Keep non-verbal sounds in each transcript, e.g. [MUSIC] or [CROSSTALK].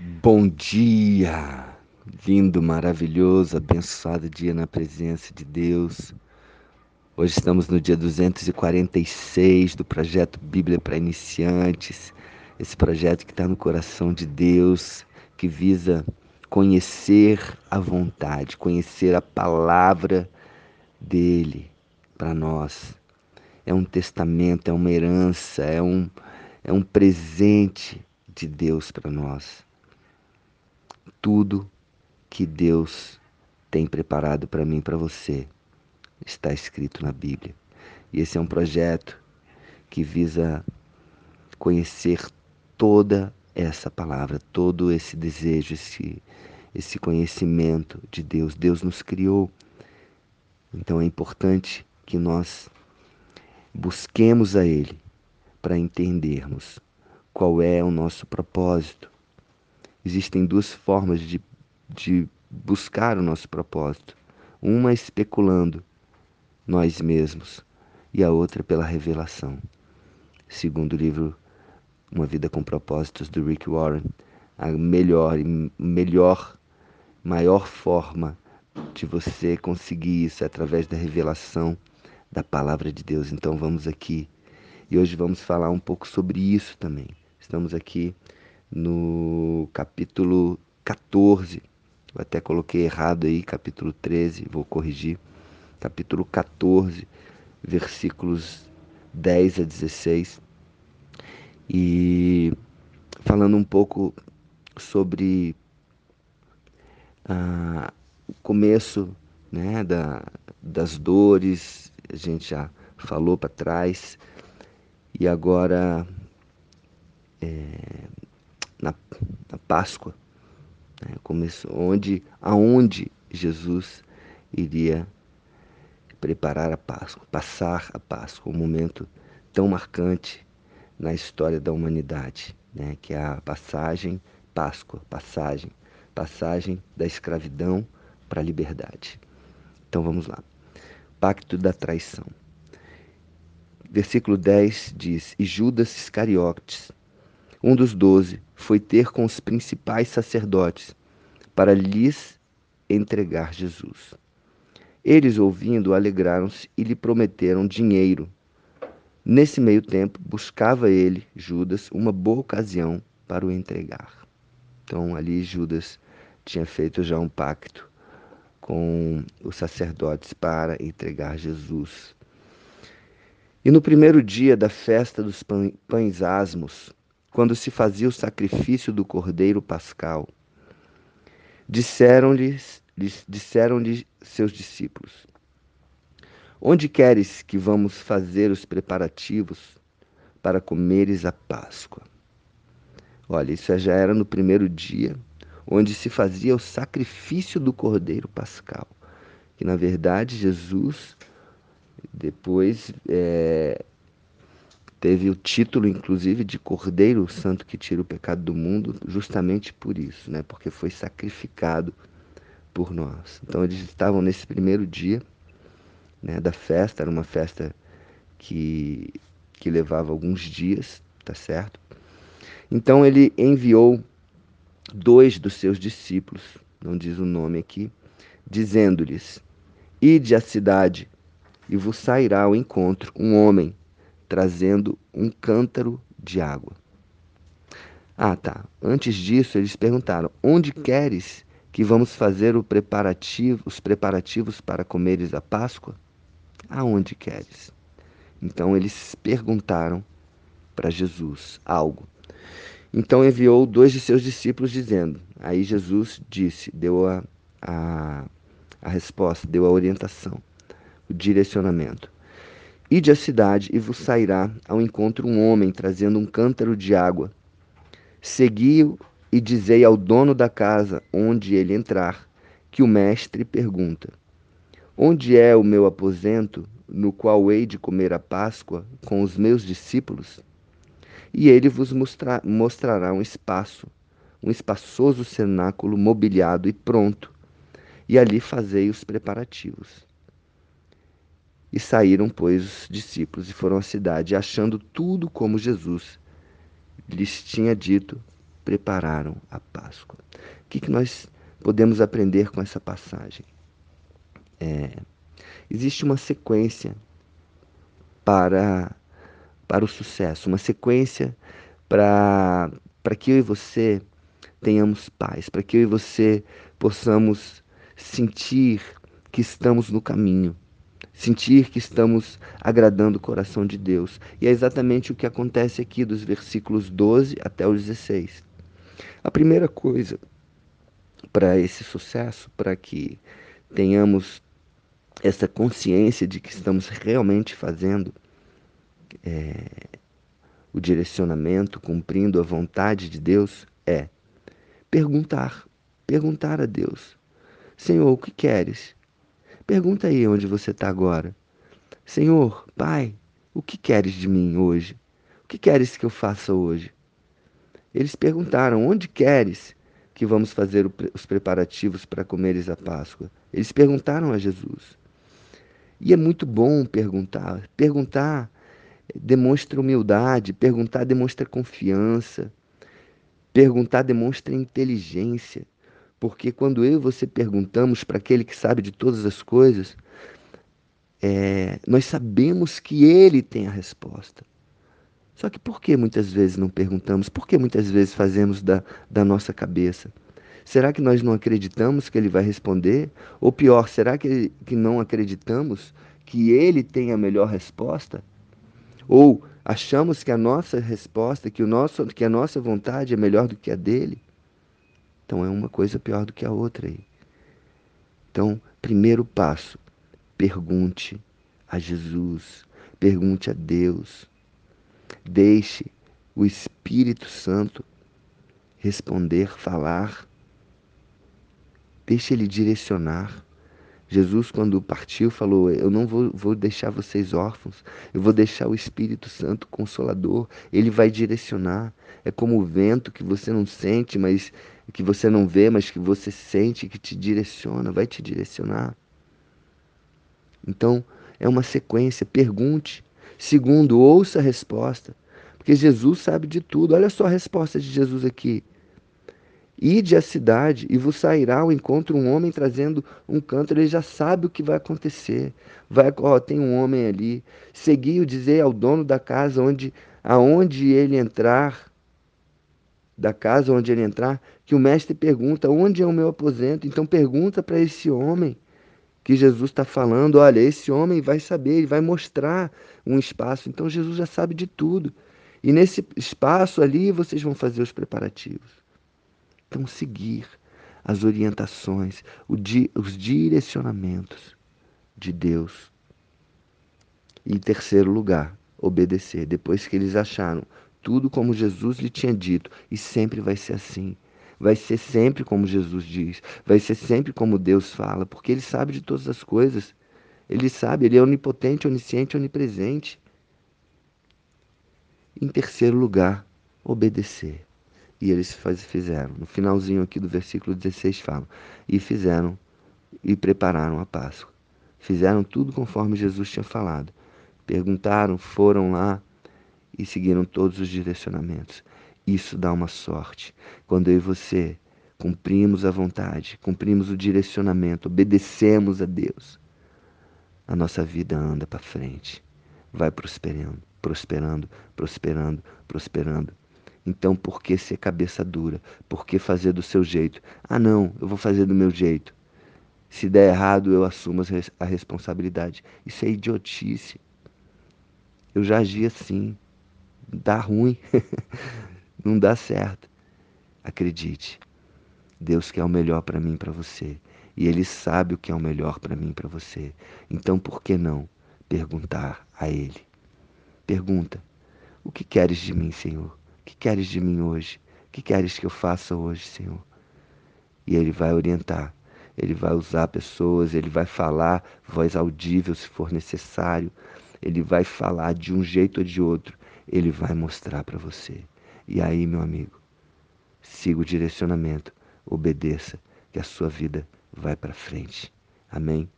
Bom dia! Lindo, maravilhoso, abençoado dia na presença de Deus. Hoje estamos no dia 246 do projeto Bíblia para Iniciantes. Esse projeto que está no coração de Deus, que visa conhecer a vontade, conhecer a palavra dele para nós. É um testamento, é uma herança, é um, é um presente de Deus para nós tudo que Deus tem preparado para mim e para você está escrito na Bíblia. E esse é um projeto que visa conhecer toda essa palavra, todo esse desejo, esse, esse conhecimento de Deus. Deus nos criou. Então é importante que nós busquemos a Ele para entendermos qual é o nosso propósito, Existem duas formas de, de buscar o nosso propósito. Uma especulando nós mesmos e a outra pela revelação. Segundo o livro Uma Vida com Propósitos do Rick Warren, a melhor melhor maior forma de você conseguir isso é através da revelação da palavra de Deus. Então vamos aqui e hoje vamos falar um pouco sobre isso também. Estamos aqui no capítulo 14. Eu até coloquei errado aí, capítulo 13, vou corrigir. Capítulo 14, versículos 10 a 16. E falando um pouco sobre ah, o começo né, da, das dores, a gente já falou para trás, e agora é, na, na Páscoa, né? Começou onde, aonde Jesus iria preparar a Páscoa, passar a Páscoa, um momento tão marcante na história da humanidade, né? que é a passagem, Páscoa, passagem, passagem da escravidão para a liberdade. Então vamos lá. Pacto da traição. Versículo 10 diz: E Judas Iscariotes, um dos doze, foi ter com os principais sacerdotes para lhes entregar Jesus. Eles, ouvindo, alegraram-se e lhe prometeram dinheiro. Nesse meio tempo, buscava ele, Judas, uma boa ocasião para o entregar. Então, ali, Judas tinha feito já um pacto com os sacerdotes para entregar Jesus. E no primeiro dia da festa dos pães asmos, quando se fazia o sacrifício do cordeiro pascal. Disseram-lhe seus discípulos: Onde queres que vamos fazer os preparativos para comeres a Páscoa? Olha, isso já era no primeiro dia, onde se fazia o sacrifício do cordeiro pascal. Que na verdade Jesus depois é, teve o título, inclusive, de Cordeiro Santo que tira o pecado do mundo, justamente por isso, né? porque foi sacrificado por nós. Então, eles estavam nesse primeiro dia né, da festa, era uma festa que, que levava alguns dias, tá certo? Então, ele enviou dois dos seus discípulos, não diz o nome aqui, dizendo-lhes: Ide à cidade, e vos sairá ao encontro um homem trazendo um cântaro de água. Ah, tá. Antes disso, eles perguntaram: Onde queres que vamos fazer preparativo, os preparativos para comeres a Páscoa? Aonde queres? Então eles perguntaram para Jesus algo. Então enviou dois de seus discípulos dizendo. Aí Jesus disse, deu a, a, a resposta, deu a orientação, o direcionamento. Ide à cidade e vos sairá ao encontro um homem trazendo um cântaro de água. Segui-o e dizei ao dono da casa onde ele entrar, que o mestre pergunta: Onde é o meu aposento, no qual hei de comer a Páscoa com os meus discípulos? E ele vos mostra mostrará um espaço, um espaçoso cenáculo mobiliado e pronto, e ali fazei os preparativos. E saíram, pois, os discípulos e foram à cidade, achando tudo como Jesus lhes tinha dito, prepararam a Páscoa. O que, que nós podemos aprender com essa passagem? É, existe uma sequência para, para o sucesso, uma sequência para, para que eu e você tenhamos paz, para que eu e você possamos sentir que estamos no caminho, sentir que estamos agradando o coração de Deus. E é exatamente o que acontece aqui dos versículos 12 até o 16. A primeira coisa para esse sucesso, para que tenhamos essa consciência de que estamos realmente fazendo é, o direcionamento, cumprindo a vontade de Deus, é perguntar, perguntar a Deus: Senhor, o que queres? Pergunta aí onde você está agora. Senhor, Pai, o que queres de mim hoje? O que queres que eu faça hoje? Eles perguntaram: Onde queres que vamos fazer os preparativos para comeres a Páscoa? Eles perguntaram a Jesus. E é muito bom perguntar. Perguntar demonstra humildade, perguntar demonstra confiança, perguntar demonstra inteligência. Porque quando eu e você perguntamos para aquele que sabe de todas as coisas, é, nós sabemos que ele tem a resposta. Só que por que muitas vezes não perguntamos? Por que muitas vezes fazemos da, da nossa cabeça? Será que nós não acreditamos que ele vai responder? Ou pior, será que, que não acreditamos que ele tem a melhor resposta? Ou achamos que a nossa resposta, que, o nosso, que a nossa vontade é melhor do que a dele? Então é uma coisa pior do que a outra aí. Então, primeiro passo, pergunte a Jesus, pergunte a Deus. Deixe o Espírito Santo responder, falar. Deixe ele direcionar. Jesus, quando partiu, falou: Eu não vou, vou, deixar vocês órfãos, eu vou deixar o Espírito Santo Consolador, ele vai direcionar. É como o vento que você não sente, mas que você não vê, mas que você sente, que te direciona, vai te direcionar. Então, é uma sequência. Pergunte. Segundo, ouça a resposta. Porque Jesus sabe de tudo. Olha só a resposta de Jesus aqui. Ide à cidade e vos sairá ao encontro um homem trazendo um cântaro, ele já sabe o que vai acontecer. Vai, ó, tem um homem ali. Segui-o dizer ao dono da casa onde aonde ele entrar, da casa onde ele entrar, que o mestre pergunta: onde é o meu aposento? Então pergunta para esse homem que Jesus está falando: olha, esse homem vai saber, ele vai mostrar um espaço. Então Jesus já sabe de tudo. E nesse espaço ali vocês vão fazer os preparativos. Então, seguir as orientações, os direcionamentos de Deus. Em terceiro lugar, obedecer. Depois que eles acharam tudo como Jesus lhe tinha dito, e sempre vai ser assim. Vai ser sempre como Jesus diz, vai ser sempre como Deus fala, porque Ele sabe de todas as coisas. Ele sabe, Ele é onipotente, onisciente, onipresente. Em terceiro lugar, obedecer. E eles fizeram. No finalzinho aqui do versículo 16 fala: E fizeram e prepararam a Páscoa. Fizeram tudo conforme Jesus tinha falado. Perguntaram, foram lá e seguiram todos os direcionamentos. Isso dá uma sorte. Quando eu e você cumprimos a vontade, cumprimos o direcionamento, obedecemos a Deus, a nossa vida anda para frente, vai prosperando, prosperando, prosperando, prosperando. Então, por que ser cabeça dura? Por que fazer do seu jeito? Ah, não, eu vou fazer do meu jeito. Se der errado, eu assumo a responsabilidade. Isso é idiotice. Eu já agi assim. Dá ruim. [LAUGHS] não dá certo. Acredite. Deus quer o melhor para mim e para você. E Ele sabe o que é o melhor para mim e para você. Então, por que não perguntar a Ele? Pergunta: O que queres de mim, Senhor? que queres de mim hoje? O que queres que eu faça hoje, Senhor? E Ele vai orientar, Ele vai usar pessoas, Ele vai falar voz audível se for necessário, Ele vai falar de um jeito ou de outro, Ele vai mostrar para você. E aí, meu amigo, siga o direcionamento, obedeça, que a sua vida vai para frente. Amém?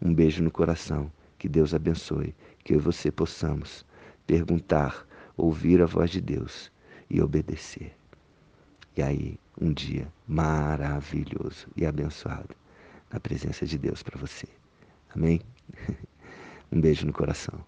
Um beijo no coração, que Deus abençoe, que eu e você possamos perguntar ouvir a voz de Deus e obedecer. E aí, um dia maravilhoso e abençoado na presença de Deus para você. Amém? [LAUGHS] Um beijo no coração.